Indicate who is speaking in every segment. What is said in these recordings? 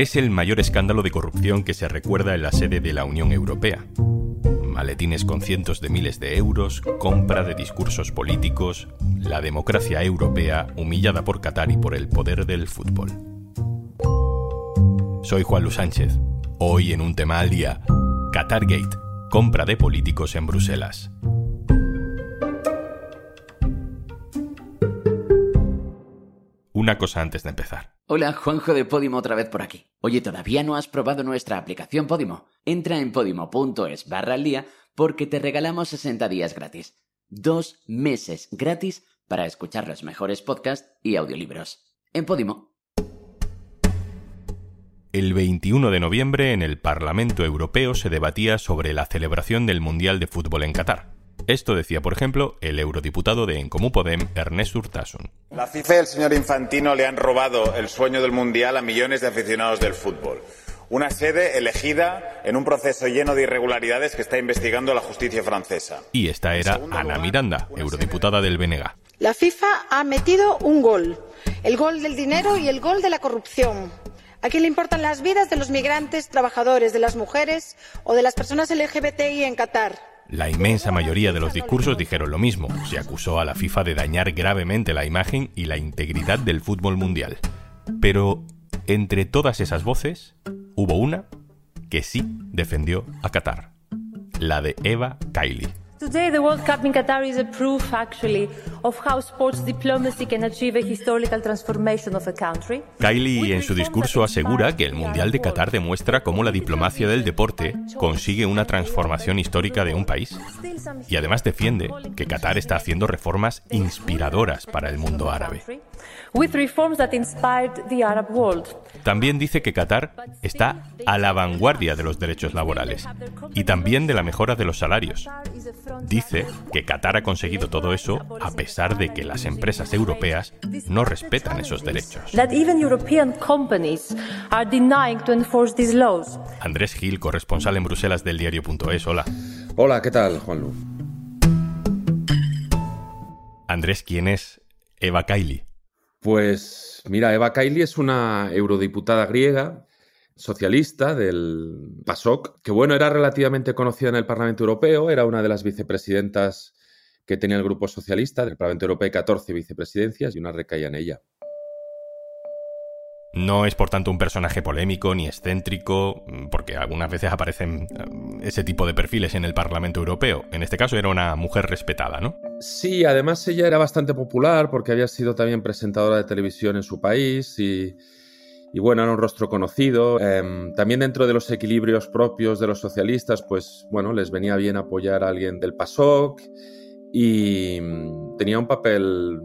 Speaker 1: Es el mayor escándalo de corrupción que se recuerda en la sede de la Unión Europea. Maletines con cientos de miles de euros, compra de discursos políticos, la democracia europea humillada por Qatar y por el poder del fútbol. Soy Juan Luis Sánchez. Hoy en un tema al día, Qatargate, compra de políticos en Bruselas. Una cosa antes de empezar.
Speaker 2: Hola, Juanjo de Podimo otra vez por aquí. Oye, ¿todavía no has probado nuestra aplicación Podimo? Entra en podimo.es barra al día porque te regalamos 60 días gratis. Dos meses gratis para escuchar los mejores podcasts y audiolibros. En Podimo.
Speaker 1: El 21 de noviembre en el Parlamento Europeo se debatía sobre la celebración del Mundial de Fútbol en Qatar. Esto decía, por ejemplo, el eurodiputado de Encomú Podem, Ernest Urtasun.
Speaker 3: La FIFA y el señor Infantino le han robado el sueño del Mundial a millones de aficionados del fútbol. Una sede elegida en un proceso lleno de irregularidades que está investigando la justicia francesa.
Speaker 1: Y esta era Ana Miranda, eurodiputada del BNG.
Speaker 4: La FIFA ha metido un gol, el gol del dinero y el gol de la corrupción. ¿A quién le importan las vidas de los migrantes, trabajadores, de las mujeres o de las personas LGBTI en Qatar?
Speaker 1: La inmensa mayoría de los discursos dijeron lo mismo. Se acusó a la FIFA de dañar gravemente la imagen y la integridad del fútbol mundial. Pero entre todas esas voces, hubo una que sí defendió a Qatar, la de Eva Kaili.
Speaker 5: Today, the World Cup in Qatar is a proof, actually, of how sports diplomacy can achieve a historical transformation of a country.
Speaker 1: Kylie en su discurso asegura que el Mundial de Qatar demuestra cómo la diplomacia del deporte consigue una transformación histórica de un país. Y además defiende que Qatar está haciendo reformas inspiradoras para el mundo árabe. También dice que Qatar está a la vanguardia de los derechos laborales y también de la mejora de los salarios. Dice que Qatar ha conseguido todo eso a pesar de que las empresas europeas no respetan esos derechos. Andrés Gil, corresponsal en Bruselas del diario.es, hola.
Speaker 6: Hola, ¿qué tal, Juanlu?
Speaker 1: Andrés, ¿quién es Eva Kaili?
Speaker 6: Pues mira, Eva Kaili es una eurodiputada griega socialista del PASOK, que bueno, era relativamente conocida en el Parlamento Europeo, era una de las vicepresidentas que tenía el Grupo Socialista del Parlamento Europeo, hay 14 vicepresidencias y una recaía en ella.
Speaker 1: No es por tanto un personaje polémico ni excéntrico, porque algunas veces aparecen eh, ese tipo de perfiles en el Parlamento Europeo. En este caso era una mujer respetada, ¿no?
Speaker 6: Sí, además ella era bastante popular porque había sido también presentadora de televisión en su país y, bueno, era un rostro conocido. Em, también dentro de los equilibrios propios de los socialistas, pues bueno, les venía bien apoyar a alguien del PASOK y mm, tenía un papel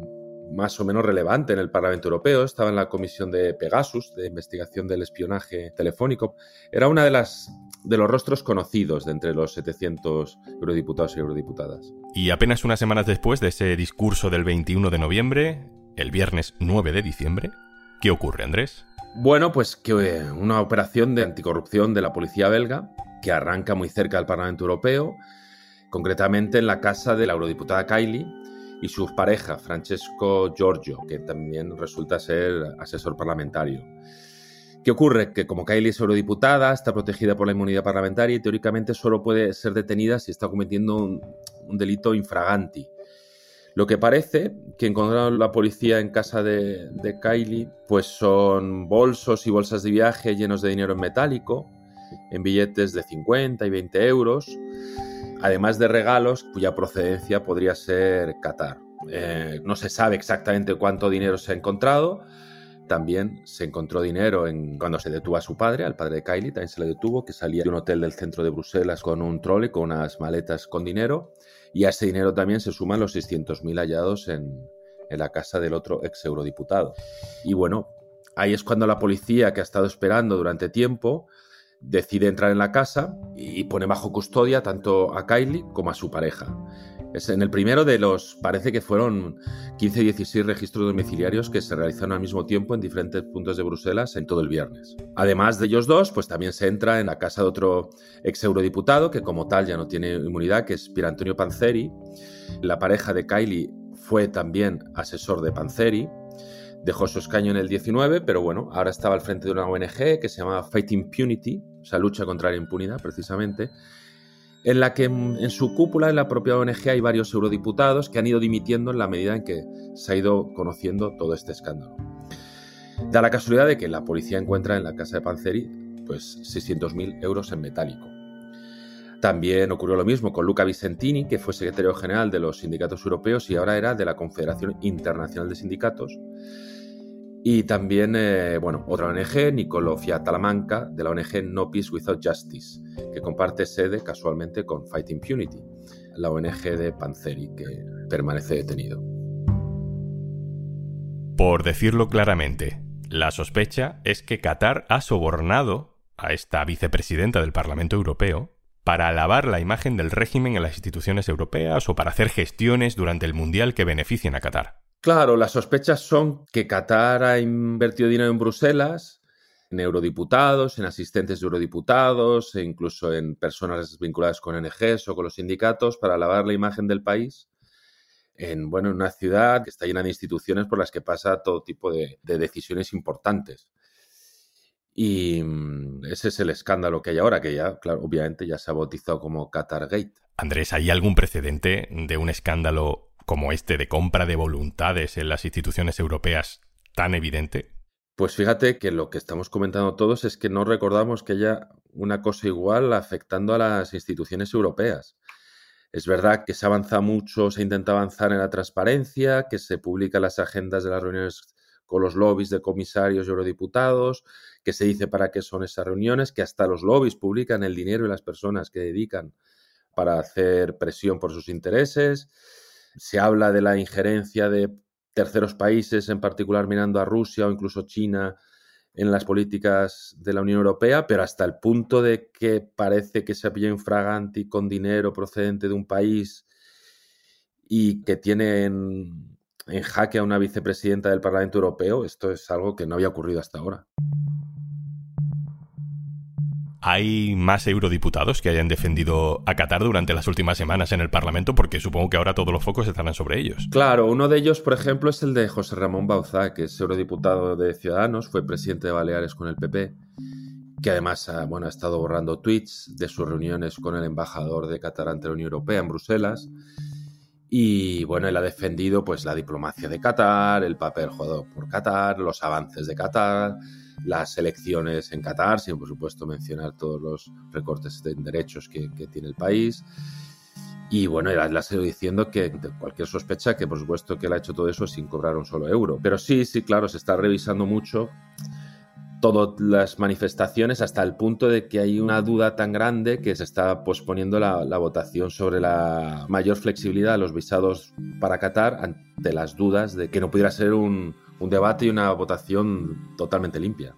Speaker 6: más o menos relevante en el Parlamento Europeo, estaba en la comisión de Pegasus, de investigación del espionaje telefónico. Era una de las de los rostros conocidos de entre los 700 eurodiputados y eurodiputadas.
Speaker 1: Y apenas unas semanas después de ese discurso del 21 de noviembre, el viernes 9 de diciembre, ¿qué ocurre, Andrés?
Speaker 6: Bueno, pues que eh, una operación de anticorrupción de la policía belga que arranca muy cerca del Parlamento Europeo, concretamente en la casa de la eurodiputada Kylie, y su pareja, Francesco Giorgio, que también resulta ser asesor parlamentario. ¿Qué ocurre? Que como Kylie es eurodiputada, está protegida por la inmunidad parlamentaria y teóricamente solo puede ser detenida si está cometiendo un, delito infraganti. Lo que parece que encontraron la policía en casa de, de Kylie, pues son bolsos y bolsas de viaje llenos de dinero en metálico, en billetes de 50 y 20 euros, además de regalos cuya procedencia podría ser Qatar. Eh, no se sabe exactamente cuánto dinero se ha encontrado. También se encontró dinero en, cuando se detuvo a su padre, al padre de Kylie, también se le detuvo, que salía de un hotel del centro de Bruselas con un trole, con unas maletas con dinero. Y a ese dinero también se suman los 600.000 hallados en, en la casa del otro ex eurodiputado. Y bueno, ahí es cuando la policía, que ha estado esperando durante tiempo, decide entrar en la casa y pone bajo custodia tanto a Kylie como a su pareja. Es en el primero de los, parece que fueron 15 y 16 registros domiciliarios que se realizaron al mismo tiempo en diferentes puntos de Bruselas en todo el viernes. Además de ellos dos, pues también se entra en la casa de otro ex eurodiputado que como tal ya no tiene inmunidad, que es Pier Antonio Panzeri. La pareja de Kylie fue también asesor de Panzeri Dejó su escaño en el 19, pero bueno, ahora estaba al frente de una ONG que se llama Fight Impunity, o sea, lucha contra la impunidad precisamente, en la que en su cúpula, en la propia ONG, hay varios eurodiputados que han ido dimitiendo en la medida en que se ha ido conociendo todo este escándalo. Da la casualidad de que la policía encuentra en la casa de Panzeri pues 600.000 euros en metálico. También ocurrió lo mismo con Luca Vicentini, que fue secretario general de los sindicatos europeos y ahora era de la Confederación Internacional de Sindicatos. Y también, eh, bueno, otra ONG, Nicolofia Talamanca, de la ONG No Peace Without Justice, que comparte sede casualmente con Fight Impunity, la ONG de Panzeri, que permanece detenido.
Speaker 1: Por decirlo claramente, la sospecha es que Qatar ha sobornado a esta vicepresidenta del Parlamento Europeo para alabar la imagen del régimen en las instituciones europeas o para hacer gestiones durante el Mundial que beneficien a Qatar.
Speaker 6: Claro, las sospechas son que Qatar ha invertido dinero en Bruselas, en eurodiputados, en asistentes de eurodiputados e incluso en personas vinculadas con ONGs o con los sindicatos para alabar la imagen del país en, bueno, en una ciudad que está llena de instituciones por las que pasa todo tipo de decisiones importantes. Y mm, ese es el escándalo que hay ahora, que ya, claro, obviamente ya se ha bautizado como Qatargate.
Speaker 1: Andrés, ¿hay algún precedente de un escándalo como este de compra de voluntades en las instituciones europeas tan evidente?
Speaker 6: Pues fíjate que lo que estamos comentando todos es que no recordamos que haya una cosa igual afectando a las instituciones europeas. Es verdad que se avanza mucho, se intenta avanzar en la transparencia, que se publican las agendas de las reuniones con los lobbies de comisarios y eurodiputados, que se dice para qué son esas reuniones, que hasta los lobbies publican el dinero y las personas que dedican para hacer presión por sus intereses. Se habla de la injerencia de terceros países, en particular mirando a Rusia o incluso China, en las políticas de la Unión Europea, pero hasta el punto de que parece que se pilla infraganti con dinero procedente de un país y que tienen en jaque a una vicepresidenta del Parlamento Europeo, esto es algo que no había ocurrido hasta ahora.
Speaker 1: ¿Hay más eurodiputados que hayan defendido a Qatar durante las últimas semanas en el Parlamento? Porque supongo que ahora todos los focos estarán sobre ellos.
Speaker 6: Claro, uno de ellos, por ejemplo, es el de José Ramón Bauzá, que es eurodiputado de Ciudadanos, fue presidente de Baleares con el PP, que además ha, bueno, ha estado borrando tweets de sus reuniones con el embajador de Qatar ante la Unión Europea en Bruselas y bueno, él ha defendido pues la diplomacia de Qatar, el papel jugado por Qatar, los avances de Qatar, las elecciones en Qatar, sin por supuesto mencionar todos los recortes de derechos que, tiene el país. Y bueno, él ha sido diciendo que cualquier sospecha que por supuesto que él ha hecho todo eso sin cobrar un solo euro. Pero sí, sí, claro, se está revisando mucho todas las manifestaciones hasta el punto de que hay una duda tan grande que se está posponiendo la, votación sobre la mayor flexibilidad de los visados para Qatar ante las dudas de que no pudiera ser un, un debate y una votación totalmente limpia.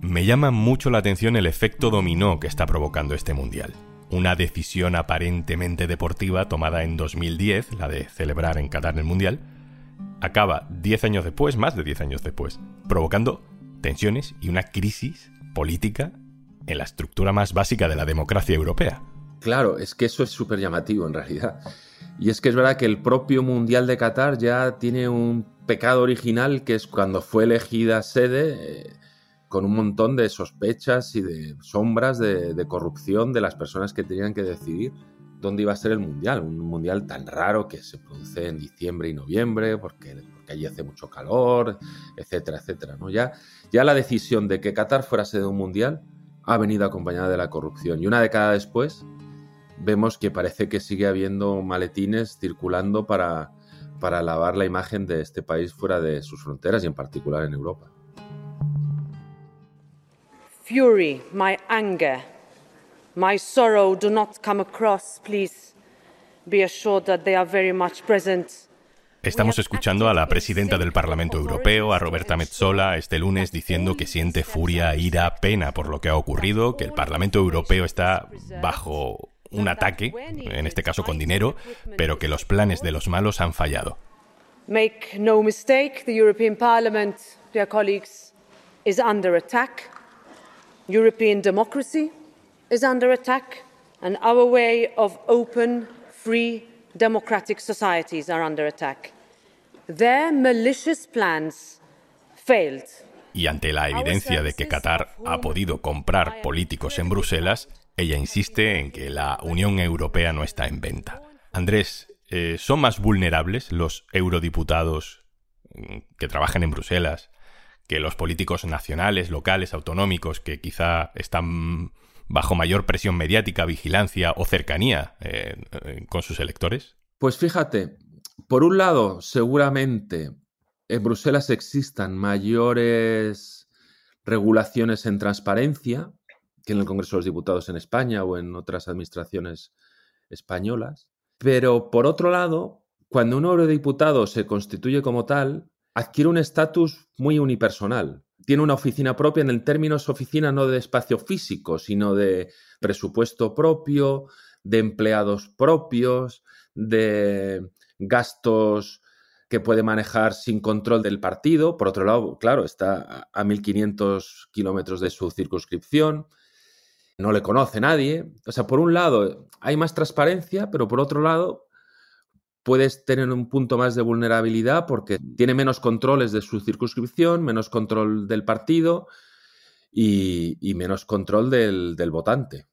Speaker 1: Me llama mucho la atención el efecto dominó que está provocando este mundial. Una decisión aparentemente deportiva tomada en 2010, la de celebrar en Qatar el mundial, acaba 10 años después, más de 10 años después, provocando tensiones y una crisis política en la estructura más básica de la democracia europea.
Speaker 6: Claro, es que eso es súper llamativo en realidad. Y es que es verdad que el propio Mundial de Qatar ya tiene un pecado original que es cuando fue elegida sede eh, con un montón de sospechas y de sombras de, de, corrupción de las personas que tenían que decidir dónde iba a ser el Mundial. Un Mundial tan raro que se produce en diciembre y noviembre porque que allí hace mucho calor, etcétera, etcétera. ¿no? Ya, ya la decisión de que Qatar fuera sede de un mundial ha venido acompañada de la corrupción. Y una década después vemos que parece que sigue habiendo maletines circulando para, para lavar la imagen de este país fuera de sus fronteras y en particular en Europa.
Speaker 7: Fury, my anger, my sorrow do not come across, please. Be assured that they are very much present
Speaker 1: Estamos escuchando a la presidenta del Parlamento Europeo, a Roberta Metsola, este lunes diciendo que siente furia, ira, pena por lo que ha ocurrido, que el Parlamento Europeo está bajo un ataque, en este caso con dinero, pero que los planes de los malos han fallado.
Speaker 7: Make no mistake, the European Parliament, dear colleagues, is under attack. European democracy is under attack, and our way of open, free, democratic societies are under attack. Their malicious plans failed.
Speaker 1: Y ante la evidencia de que Qatar ha podido comprar políticos en Bruselas, ella insiste en que la Unión Europea no está en venta. Andrés, eh, ¿son más vulnerables los eurodiputados mm, que trabajan en Bruselas que los políticos nacionales, locales, autonómicos, que quizá están bajo mayor presión mediática, vigilancia o cercanía eh, eh, con sus electores?
Speaker 6: Pues fíjate, por un lado, seguramente en Bruselas existan mayores regulaciones en transparencia que en el Congreso de los Diputados en España o en otras administraciones españolas. Pero por otro lado, cuando un eurodiputado se constituye como tal, adquiere un estatus muy unipersonal. Tiene una oficina propia, en el términos oficina no de espacio físico, sino de presupuesto propio, de empleados propios, de gastos que puede manejar sin control del partido. Por otro lado, claro, está a 1.500 kilómetros de su circunscripción, no le conoce nadie. O sea, por un lado hay más transparencia, pero por otro lado puedes tener un punto más de vulnerabilidad porque tiene menos controles de su circunscripción, menos control del partido y, menos control del, del votante.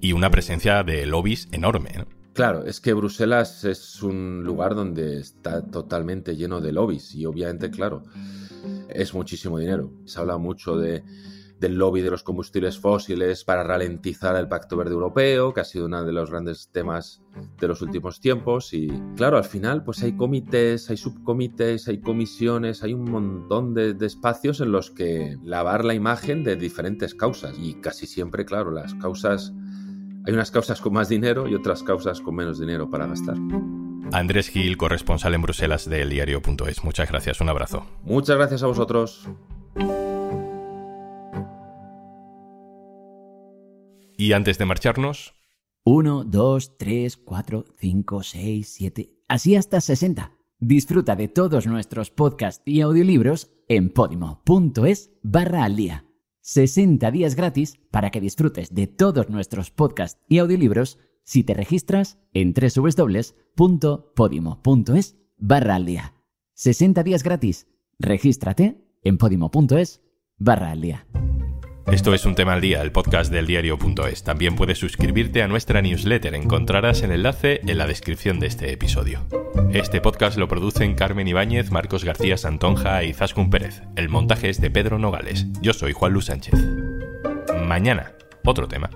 Speaker 1: Y una presencia de lobbies enorme. ¿no?
Speaker 6: Claro, es que Bruselas es un lugar donde está totalmente lleno de lobbies y obviamente, claro, es muchísimo dinero. Se habla mucho de, del lobby de los combustibles fósiles para ralentizar el Pacto Verde Europeo, que ha sido uno de los grandes temas de los últimos tiempos. Y claro, al final, pues hay comités, hay subcomités, hay comisiones, hay un montón de espacios en los que lavar la imagen de diferentes causas. Y casi siempre, claro, las causas hay unas causas con más dinero y otras causas con menos dinero para gastar.
Speaker 1: Andrés Gil, corresponsal en Bruselas del diario.es. Muchas gracias, un abrazo.
Speaker 6: Muchas gracias a vosotros.
Speaker 1: Y antes de marcharnos...
Speaker 2: 1, 2, 3, 4, 5, 6, 7... Así hasta 60. Disfruta de todos nuestros podcasts y audiolibros en podimo.es barra al día. 60 días gratis para que disfrutes de todos nuestros podcasts y audiolibros si te registras en www.podimo.es barra al día. 60 días gratis. Regístrate en podimo.es barra al día.
Speaker 1: Esto es un tema al día, el podcast del diario.es. También puedes suscribirte a nuestra newsletter. Encontrarás el enlace en la descripción de este episodio. Este podcast lo producen Carmen Ibáñez, Marcos García Santonja y Zascun Pérez. El montaje es de Pedro Nogales. Yo soy Juan Luis Sánchez. Mañana, otro tema.